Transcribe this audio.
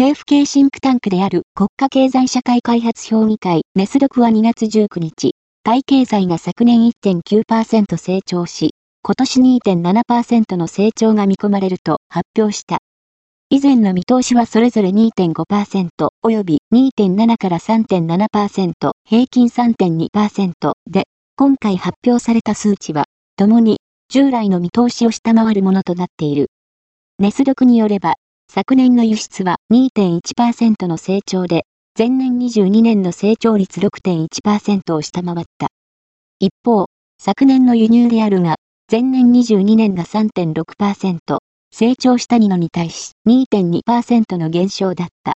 政府系シンクタンクである国家経済社会開発評議会ネスドクは2月19日、タイ経済が昨年1.9%成長し、今年2.7%の成長が見込まれると発表した。以前の見通しはそれぞれ2.5%及び2.7から3.7%、平均3.2%で、今回発表された数値は、共に従来の見通しを下回るものとなっている。ネスドクによれば、昨年の輸出は2.1%の成長で、前年22年の成長率6.1%を下回った。一方、昨年の輸入であるが、前年22年が3.6%、成長した2のに対し2.2%の減少だった。